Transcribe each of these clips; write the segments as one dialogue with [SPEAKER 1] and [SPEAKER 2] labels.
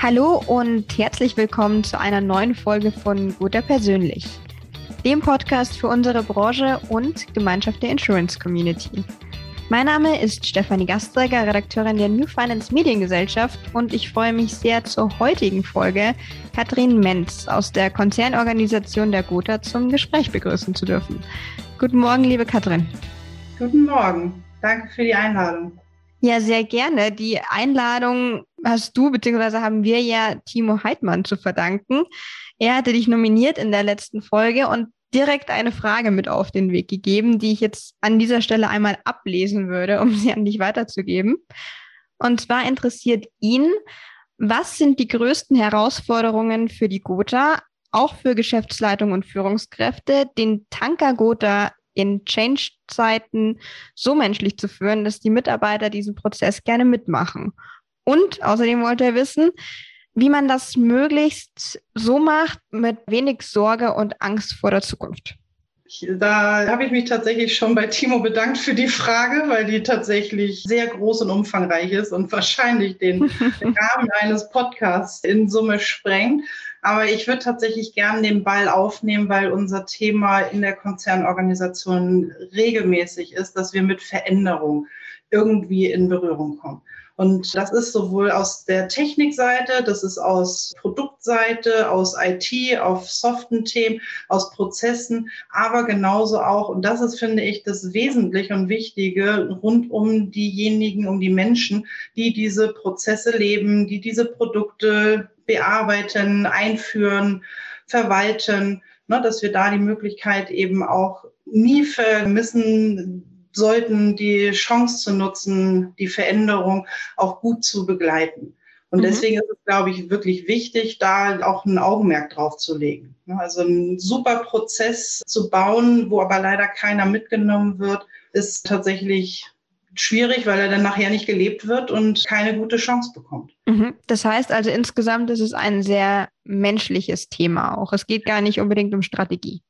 [SPEAKER 1] Hallo und herzlich willkommen zu einer neuen Folge von Guter Persönlich, dem Podcast für unsere Branche und Gemeinschaft der Insurance Community. Mein Name ist Stefanie Gasträger, Redakteurin der New Finance Mediengesellschaft und ich freue mich sehr zur heutigen Folge Katrin Menz aus der Konzernorganisation der Gotha zum Gespräch begrüßen zu dürfen. Guten Morgen, liebe Katrin.
[SPEAKER 2] Guten Morgen. Danke für die Einladung.
[SPEAKER 1] Ja, sehr gerne. Die Einladung hast du bzw. haben wir ja Timo Heidmann zu verdanken. Er hatte dich nominiert in der letzten Folge und direkt eine Frage mit auf den Weg gegeben, die ich jetzt an dieser Stelle einmal ablesen würde, um sie an dich weiterzugeben. Und zwar interessiert ihn, was sind die größten Herausforderungen für die Gotha, auch für Geschäftsleitung und Führungskräfte, den Tanker Gotha in Change-Zeiten so menschlich zu führen, dass die Mitarbeiter diesen Prozess gerne mitmachen. Und außerdem wollte er wissen, wie man das möglichst so macht mit wenig Sorge und Angst vor der Zukunft.
[SPEAKER 2] Da habe ich mich tatsächlich schon bei Timo bedankt für die Frage, weil die tatsächlich sehr groß und umfangreich ist und wahrscheinlich den Rahmen eines Podcasts in Summe sprengt. Aber ich würde tatsächlich gerne den Ball aufnehmen, weil unser Thema in der Konzernorganisation regelmäßig ist, dass wir mit Veränderung irgendwie in Berührung kommen. Und das ist sowohl aus der Technikseite, das ist aus Produktseite, aus IT, auf soften Themen, aus Prozessen, aber genauso auch, und das ist, finde ich, das Wesentliche und Wichtige rund um diejenigen, um die Menschen, die diese Prozesse leben, die diese Produkte bearbeiten, einführen, verwalten, ne, dass wir da die Möglichkeit eben auch nie vermissen, sollten, die Chance zu nutzen, die Veränderung auch gut zu begleiten. Und mhm. deswegen ist es, glaube ich, wirklich wichtig, da auch ein Augenmerk drauf zu legen. Also ein super Prozess zu bauen, wo aber leider keiner mitgenommen wird, ist tatsächlich schwierig, weil er dann nachher nicht gelebt wird und keine gute Chance bekommt.
[SPEAKER 1] Mhm. Das heißt also insgesamt ist es ein sehr menschliches Thema auch. Es geht gar nicht unbedingt um Strategie.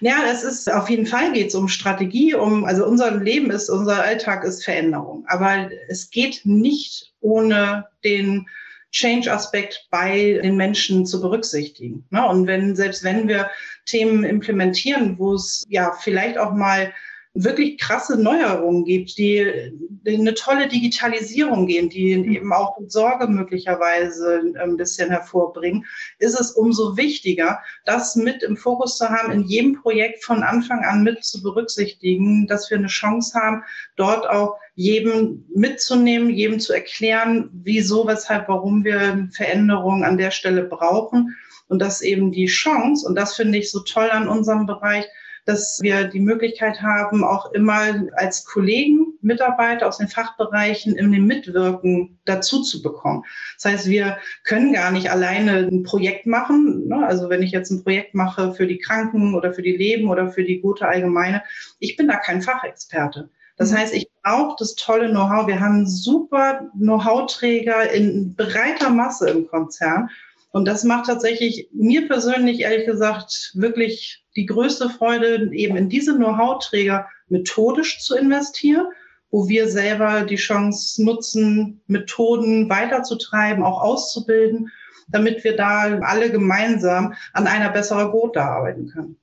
[SPEAKER 2] Ja, es ist auf jeden Fall geht es um Strategie, um also unser Leben ist, unser Alltag ist Veränderung. Aber es geht nicht ohne den Change-Aspekt bei den Menschen zu berücksichtigen. Ne? Und wenn, selbst wenn wir Themen implementieren, wo es ja vielleicht auch mal wirklich krasse Neuerungen gibt, die, die eine tolle Digitalisierung gehen, die mhm. eben auch Sorge möglicherweise ein bisschen hervorbringen, ist es umso wichtiger, das mit im Fokus zu haben, in jedem Projekt von Anfang an mit zu berücksichtigen, dass wir eine Chance haben, dort auch jedem mitzunehmen, jedem zu erklären, wieso, weshalb, warum wir Veränderungen an der Stelle brauchen. Und dass eben die Chance, und das finde ich so toll an unserem Bereich, dass wir die Möglichkeit haben, auch immer als Kollegen, Mitarbeiter aus den Fachbereichen in dem Mitwirken dazu zu bekommen. Das heißt, wir können gar nicht alleine ein Projekt machen. Ne? Also wenn ich jetzt ein Projekt mache für die Kranken oder für die Leben oder für die gute Allgemeine, ich bin da kein Fachexperte. Das mhm. heißt, ich brauche das tolle Know-how. Wir haben super Know-how-Träger in breiter Masse im Konzern. Und das macht tatsächlich mir persönlich, ehrlich gesagt, wirklich die größte Freude, eben in diese Know-how-Träger methodisch zu investieren, wo wir selber die Chance nutzen, Methoden weiterzutreiben, auch auszubilden, damit wir da alle gemeinsam an einer besseren Gotha arbeiten können.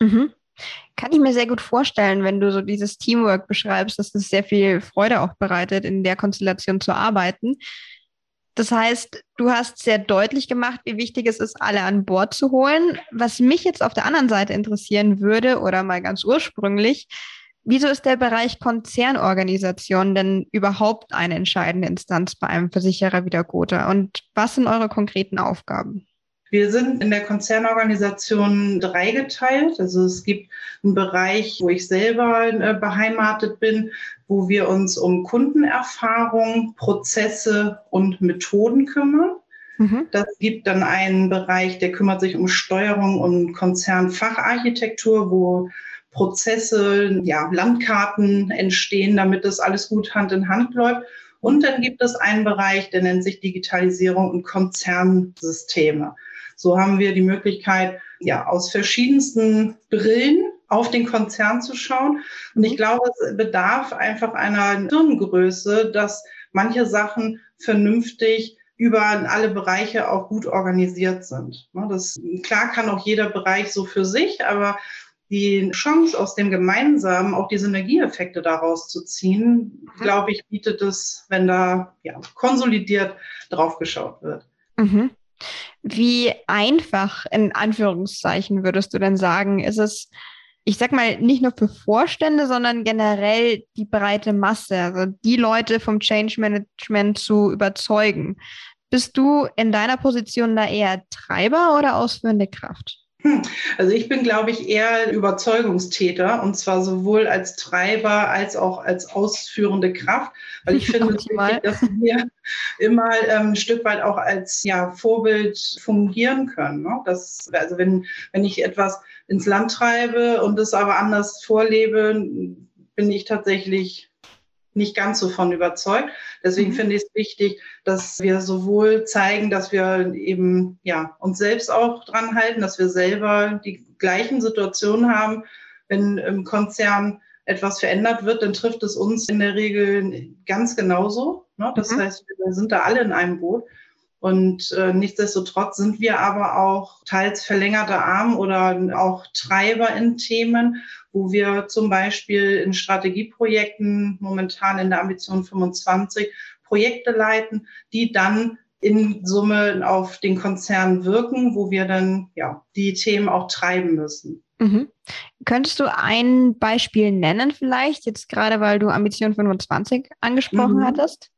[SPEAKER 1] Mhm. Kann ich mir sehr gut vorstellen, wenn du so dieses Teamwork beschreibst, dass es sehr viel Freude auch bereitet, in der Konstellation zu arbeiten. Das heißt, du hast sehr deutlich gemacht, wie wichtig es ist, alle an Bord zu holen. Was mich jetzt auf der anderen Seite interessieren würde oder mal ganz ursprünglich, wieso ist der Bereich Konzernorganisation denn überhaupt eine entscheidende Instanz bei einem Versicherer wie der Gotha? Und was sind eure konkreten Aufgaben?
[SPEAKER 2] Wir sind in der Konzernorganisation dreigeteilt. Also es gibt einen Bereich, wo ich selber äh, beheimatet bin, wo wir uns um Kundenerfahrung, Prozesse und Methoden kümmern. Mhm. Das gibt dann einen Bereich, der kümmert sich um Steuerung und Konzernfacharchitektur, wo Prozesse, ja, Landkarten entstehen, damit das alles gut Hand in Hand läuft. Und dann gibt es einen Bereich, der nennt sich Digitalisierung und Konzernsysteme. So haben wir die Möglichkeit, ja, aus verschiedensten Brillen auf den Konzern zu schauen. Und ich glaube, es bedarf einfach einer Hirngröße, dass manche Sachen vernünftig über alle Bereiche auch gut organisiert sind. Ne, das, klar kann auch jeder Bereich so für sich, aber die Chance aus dem Gemeinsamen, auch die Synergieeffekte daraus zu ziehen, mhm. glaube ich, bietet es, wenn da ja, konsolidiert drauf geschaut wird.
[SPEAKER 1] Mhm. Wie einfach in Anführungszeichen würdest du denn sagen, ist es, ich sag mal, nicht nur für Vorstände, sondern generell die breite Masse, also die Leute vom Change Management zu überzeugen? Bist du in deiner Position da eher Treiber oder ausführende Kraft?
[SPEAKER 2] Hm. Also ich bin, glaube ich, eher Überzeugungstäter und zwar sowohl als Treiber als auch als ausführende Kraft, weil ich finde, wichtig, dass wir immer ähm, ein Stück weit auch als ja, Vorbild fungieren können. Ne? Das, also wenn, wenn ich etwas ins Land treibe und es aber anders vorlebe, bin ich tatsächlich nicht ganz so von überzeugt. Deswegen mhm. finde ich es wichtig, dass wir sowohl zeigen, dass wir eben ja uns selbst auch dran halten, dass wir selber die gleichen Situationen haben, wenn im Konzern etwas verändert wird, dann trifft es uns in der Regel ganz genauso. Ne? Das mhm. heißt, wir sind da alle in einem Boot. Und äh, nichtsdestotrotz sind wir aber auch teils verlängerte Arm oder auch Treiber in Themen, wo wir zum Beispiel in Strategieprojekten momentan in der Ambition 25 Projekte leiten, die dann in Summe auf den Konzern wirken, wo wir dann ja die Themen auch treiben müssen.
[SPEAKER 1] Mhm. Könntest du ein Beispiel nennen vielleicht, jetzt gerade weil du Ambition 25 angesprochen mhm. hattest?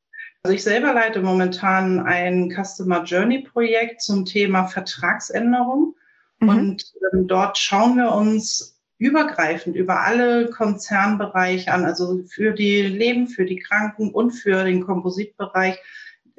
[SPEAKER 2] Also ich selber leite momentan ein Customer Journey Projekt zum Thema Vertragsänderung. Mhm. Und ähm, dort schauen wir uns übergreifend über alle Konzernbereiche an, also für die Leben, für die Kranken und für den Kompositbereich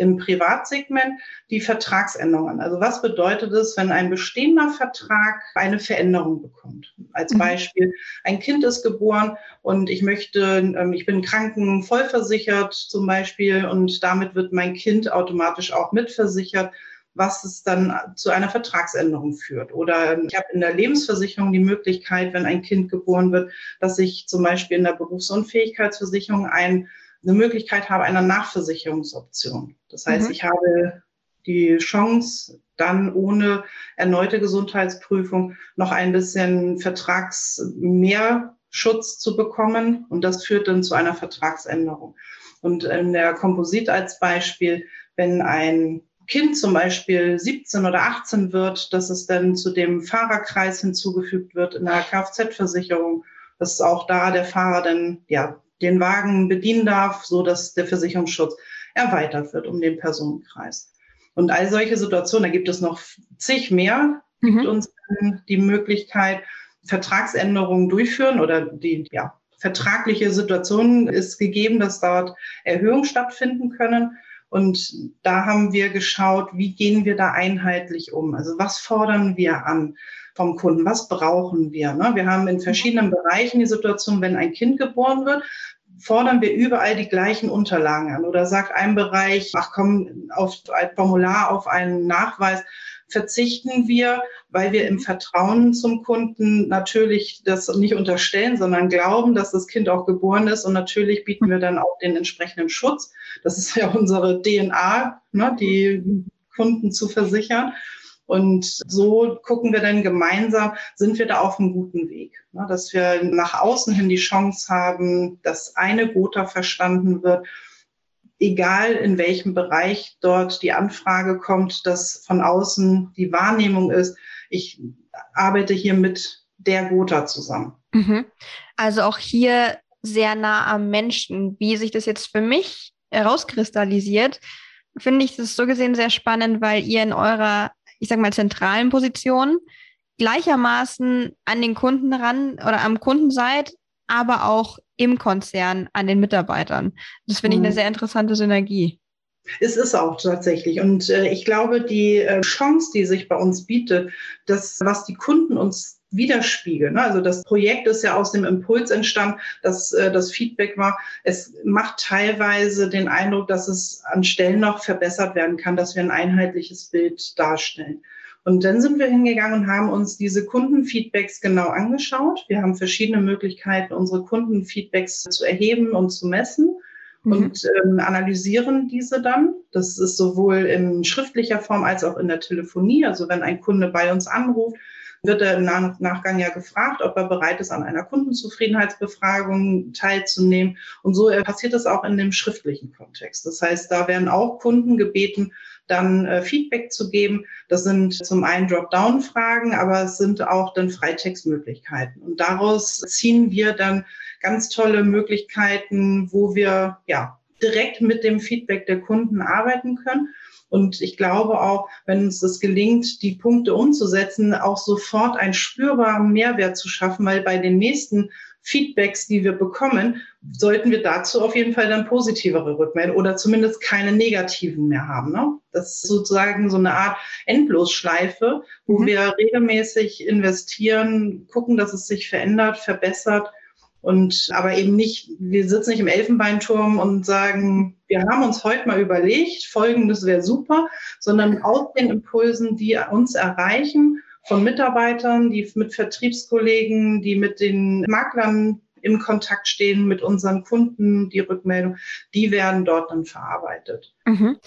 [SPEAKER 2] im Privatsegment die Vertragsänderungen. Also was bedeutet es, wenn ein bestehender Vertrag eine Veränderung bekommt? Als mhm. Beispiel, ein Kind ist geboren und ich möchte, ähm, ich bin kranken vollversichert zum Beispiel und damit wird mein Kind automatisch auch mitversichert was es dann zu einer Vertragsänderung führt. Oder ich habe in der Lebensversicherung die Möglichkeit, wenn ein Kind geboren wird, dass ich zum Beispiel in der Berufsunfähigkeitsversicherung ein eine Möglichkeit habe einer Nachversicherungsoption. Das heißt, mhm. ich habe die Chance, dann ohne erneute Gesundheitsprüfung noch ein bisschen Vertragsmehrschutz zu bekommen. Und das führt dann zu einer Vertragsänderung. Und in der Komposit als Beispiel, wenn ein Kind zum Beispiel 17 oder 18 wird, dass es dann zu dem Fahrerkreis hinzugefügt wird in der Kfz-Versicherung, dass auch da der Fahrer dann ja den Wagen bedienen darf, so dass der Versicherungsschutz erweitert wird um den Personenkreis. Und all solche Situationen, da gibt es noch zig mehr, mhm. gibt uns die Möglichkeit, Vertragsänderungen durchführen oder die ja, vertragliche Situation ist gegeben, dass dort Erhöhungen stattfinden können. Und da haben wir geschaut, wie gehen wir da einheitlich um? Also was fordern wir an vom Kunden? Was brauchen wir? Ne? Wir haben in verschiedenen Bereichen die Situation, wenn ein Kind geboren wird, fordern wir überall die gleichen Unterlagen an oder sagt ein Bereich, ach komm, auf ein Formular, auf einen Nachweis verzichten wir, weil wir im Vertrauen zum Kunden natürlich das nicht unterstellen, sondern glauben, dass das Kind auch geboren ist und natürlich bieten wir dann auch den entsprechenden Schutz. Das ist ja unsere DNA, ne, die Kunden zu versichern. Und so gucken wir dann gemeinsam, sind wir da auf einem guten Weg, ne? dass wir nach außen hin die Chance haben, dass eine Gotha verstanden wird, egal in welchem Bereich dort die Anfrage kommt, dass von außen die Wahrnehmung ist, ich arbeite hier mit der Gotha zusammen.
[SPEAKER 1] Mhm. Also auch hier sehr nah am Menschen. Wie sich das jetzt für mich herauskristallisiert, finde ich das so gesehen sehr spannend, weil ihr in eurer ich sag mal, zentralen Positionen gleichermaßen an den Kunden ran oder am Kunden seid, aber auch im Konzern an den Mitarbeitern. Das finde ich eine mhm. sehr interessante Synergie.
[SPEAKER 2] Es ist auch tatsächlich. Und äh, ich glaube, die äh, Chance, die sich bei uns bietet, das, was die Kunden uns widerspiegeln. Ne? Also das Projekt ist ja aus dem Impuls entstanden, dass äh, das Feedback war. Es macht teilweise den Eindruck, dass es an Stellen noch verbessert werden kann, dass wir ein einheitliches Bild darstellen. Und dann sind wir hingegangen und haben uns diese Kundenfeedbacks genau angeschaut. Wir haben verschiedene Möglichkeiten, unsere Kundenfeedbacks zu erheben und zu messen mhm. und ähm, analysieren diese dann. Das ist sowohl in schriftlicher Form als auch in der Telefonie. Also wenn ein Kunde bei uns anruft, wird er im Nachgang ja gefragt, ob er bereit ist, an einer Kundenzufriedenheitsbefragung teilzunehmen. Und so passiert es auch in dem schriftlichen Kontext. Das heißt, da werden auch Kunden gebeten, dann äh, Feedback zu geben. Das sind zum einen Dropdown-Fragen, aber es sind auch dann Freitextmöglichkeiten. Und daraus ziehen wir dann ganz tolle Möglichkeiten, wo wir ja direkt mit dem Feedback der Kunden arbeiten können. Und ich glaube auch, wenn uns das gelingt, die Punkte umzusetzen, auch sofort einen spürbaren Mehrwert zu schaffen, weil bei den nächsten Feedbacks, die wir bekommen, sollten wir dazu auf jeden Fall dann positivere Rückmeldungen oder zumindest keine negativen mehr haben. Ne? Das ist sozusagen so eine Art Endlosschleife, wo mhm. wir regelmäßig investieren, gucken, dass es sich verändert, verbessert und aber eben nicht, wir sitzen nicht im Elfenbeinturm und sagen, wir haben uns heute mal überlegt, folgendes wäre super, sondern aus den Impulsen, die uns erreichen, von Mitarbeitern, die mit Vertriebskollegen, die mit den Maklern im Kontakt stehen, mit unseren Kunden, die Rückmeldung, die werden dort dann verarbeitet.
[SPEAKER 1] Mhm.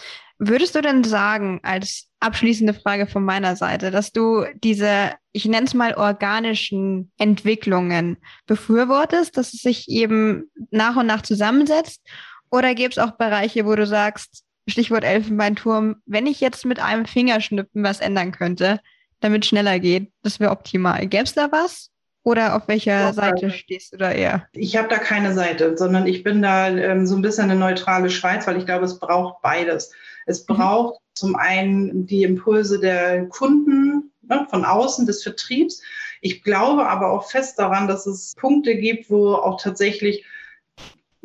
[SPEAKER 1] Würdest du denn sagen, als abschließende Frage von meiner Seite, dass du diese, ich nenne es mal organischen Entwicklungen befürwortest, dass es sich eben nach und nach zusammensetzt? Oder gibt es auch Bereiche, wo du sagst, Stichwort Elfenbeinturm, wenn ich jetzt mit einem Fingerschnippen was ändern könnte, damit es schneller geht, das wäre optimal. Gäbe es da was? Oder auf welcher Seite stehst du da eher?
[SPEAKER 2] Ich habe da keine Seite, sondern ich bin da ähm, so ein bisschen eine neutrale Schweiz, weil ich glaube, es braucht beides. Es mhm. braucht mhm. zum einen die Impulse der Kunden ne, von außen des Vertriebs. Ich glaube aber auch fest daran, dass es Punkte gibt, wo auch tatsächlich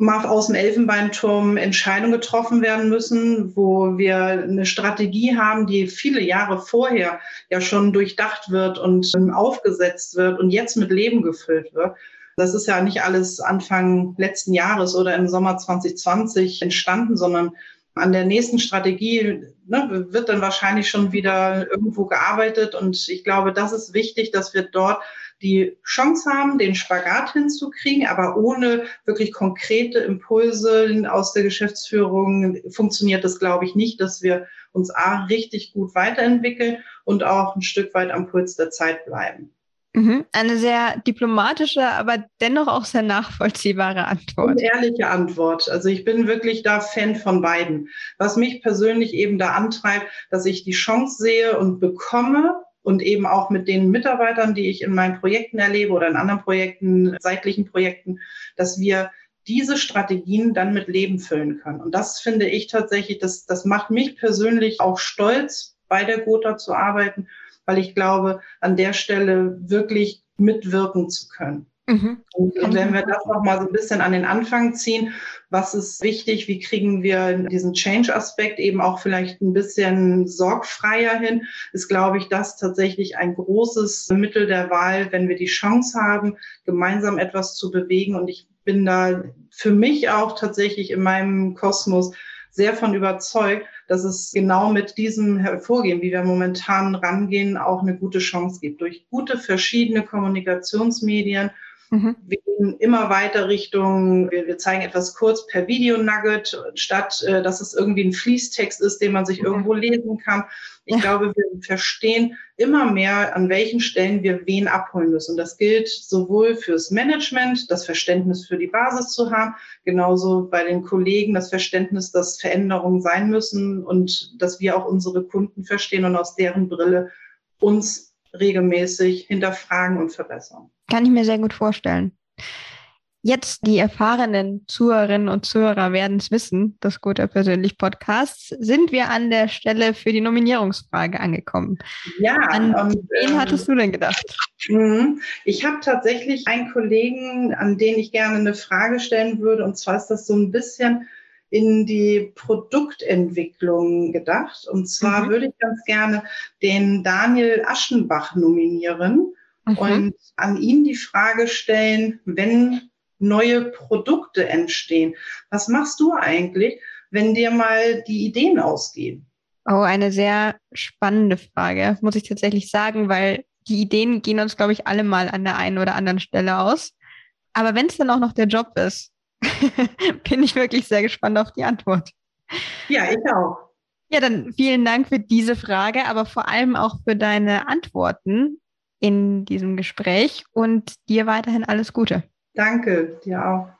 [SPEAKER 2] mal aus dem Elfenbeinturm Entscheidungen getroffen werden müssen, wo wir eine Strategie haben, die viele Jahre vorher ja schon durchdacht wird und ähm, aufgesetzt wird und jetzt mit Leben gefüllt wird. Das ist ja nicht alles Anfang letzten Jahres oder im Sommer 2020 entstanden, sondern an der nächsten Strategie ne, wird dann wahrscheinlich schon wieder irgendwo gearbeitet. Und ich glaube, das ist wichtig, dass wir dort die Chance haben, den Spagat hinzukriegen, aber ohne wirklich konkrete Impulse aus der Geschäftsführung funktioniert das, glaube ich, nicht, dass wir uns A, richtig gut weiterentwickeln und auch ein Stück weit am Puls der Zeit bleiben.
[SPEAKER 1] Mhm. Eine sehr diplomatische, aber dennoch auch sehr nachvollziehbare Antwort. Und
[SPEAKER 2] ehrliche Antwort. Also ich bin wirklich da Fan von beiden. Was mich persönlich eben da antreibt, dass ich die Chance sehe und bekomme und eben auch mit den Mitarbeitern, die ich in meinen Projekten erlebe oder in anderen Projekten, seitlichen Projekten, dass wir diese Strategien dann mit Leben füllen können. Und das finde ich tatsächlich, das, das macht mich persönlich auch stolz, bei der Gotha zu arbeiten weil ich glaube, an der Stelle wirklich mitwirken zu können. Mhm. Und wenn wir das noch mal so ein bisschen an den Anfang ziehen, was ist wichtig, wie kriegen wir diesen Change-Aspekt eben auch vielleicht ein bisschen sorgfreier hin, ist, glaube ich, das tatsächlich ein großes Mittel der Wahl, wenn wir die Chance haben, gemeinsam etwas zu bewegen. Und ich bin da für mich auch tatsächlich in meinem Kosmos sehr von überzeugt, dass es genau mit diesem Hervorgehen, wie wir momentan rangehen, auch eine gute Chance gibt. Durch gute verschiedene Kommunikationsmedien. Mhm. Wir gehen immer weiter Richtung, wir, wir zeigen etwas kurz per Video-Nugget, statt äh, dass es irgendwie ein Fließtext ist, den man sich mhm. irgendwo lesen kann. Ich ja. glaube, wir verstehen immer mehr, an welchen Stellen wir wen abholen müssen. Und das gilt sowohl fürs Management, das Verständnis für die Basis zu haben, genauso bei den Kollegen das Verständnis, dass Veränderungen sein müssen und dass wir auch unsere Kunden verstehen und aus deren Brille uns regelmäßig hinterfragen und verbessern.
[SPEAKER 1] Kann ich mir sehr gut vorstellen. Jetzt die erfahrenen Zuhörerinnen und Zuhörer werden es wissen, das Gute persönlich Podcasts, sind wir an der Stelle für die Nominierungsfrage angekommen.
[SPEAKER 2] Ja.
[SPEAKER 1] An und, wen ähm, hattest du denn gedacht?
[SPEAKER 2] Mhm. Ich habe tatsächlich einen Kollegen, an den ich gerne eine Frage stellen würde. Und zwar ist das so ein bisschen in die Produktentwicklung gedacht. Und zwar mhm. würde ich ganz gerne den Daniel Aschenbach nominieren. Mhm. Und an ihn die Frage stellen, wenn neue Produkte entstehen. Was machst du eigentlich, wenn dir mal die Ideen ausgehen?
[SPEAKER 1] Oh, eine sehr spannende Frage, muss ich tatsächlich sagen, weil die Ideen gehen uns, glaube ich, alle mal an der einen oder anderen Stelle aus. Aber wenn es dann auch noch der Job ist, Bin ich wirklich sehr gespannt auf die Antwort.
[SPEAKER 2] Ja, ich auch.
[SPEAKER 1] Ja, dann vielen Dank für diese Frage, aber vor allem auch für deine Antworten in diesem Gespräch und dir weiterhin alles Gute.
[SPEAKER 2] Danke, dir auch.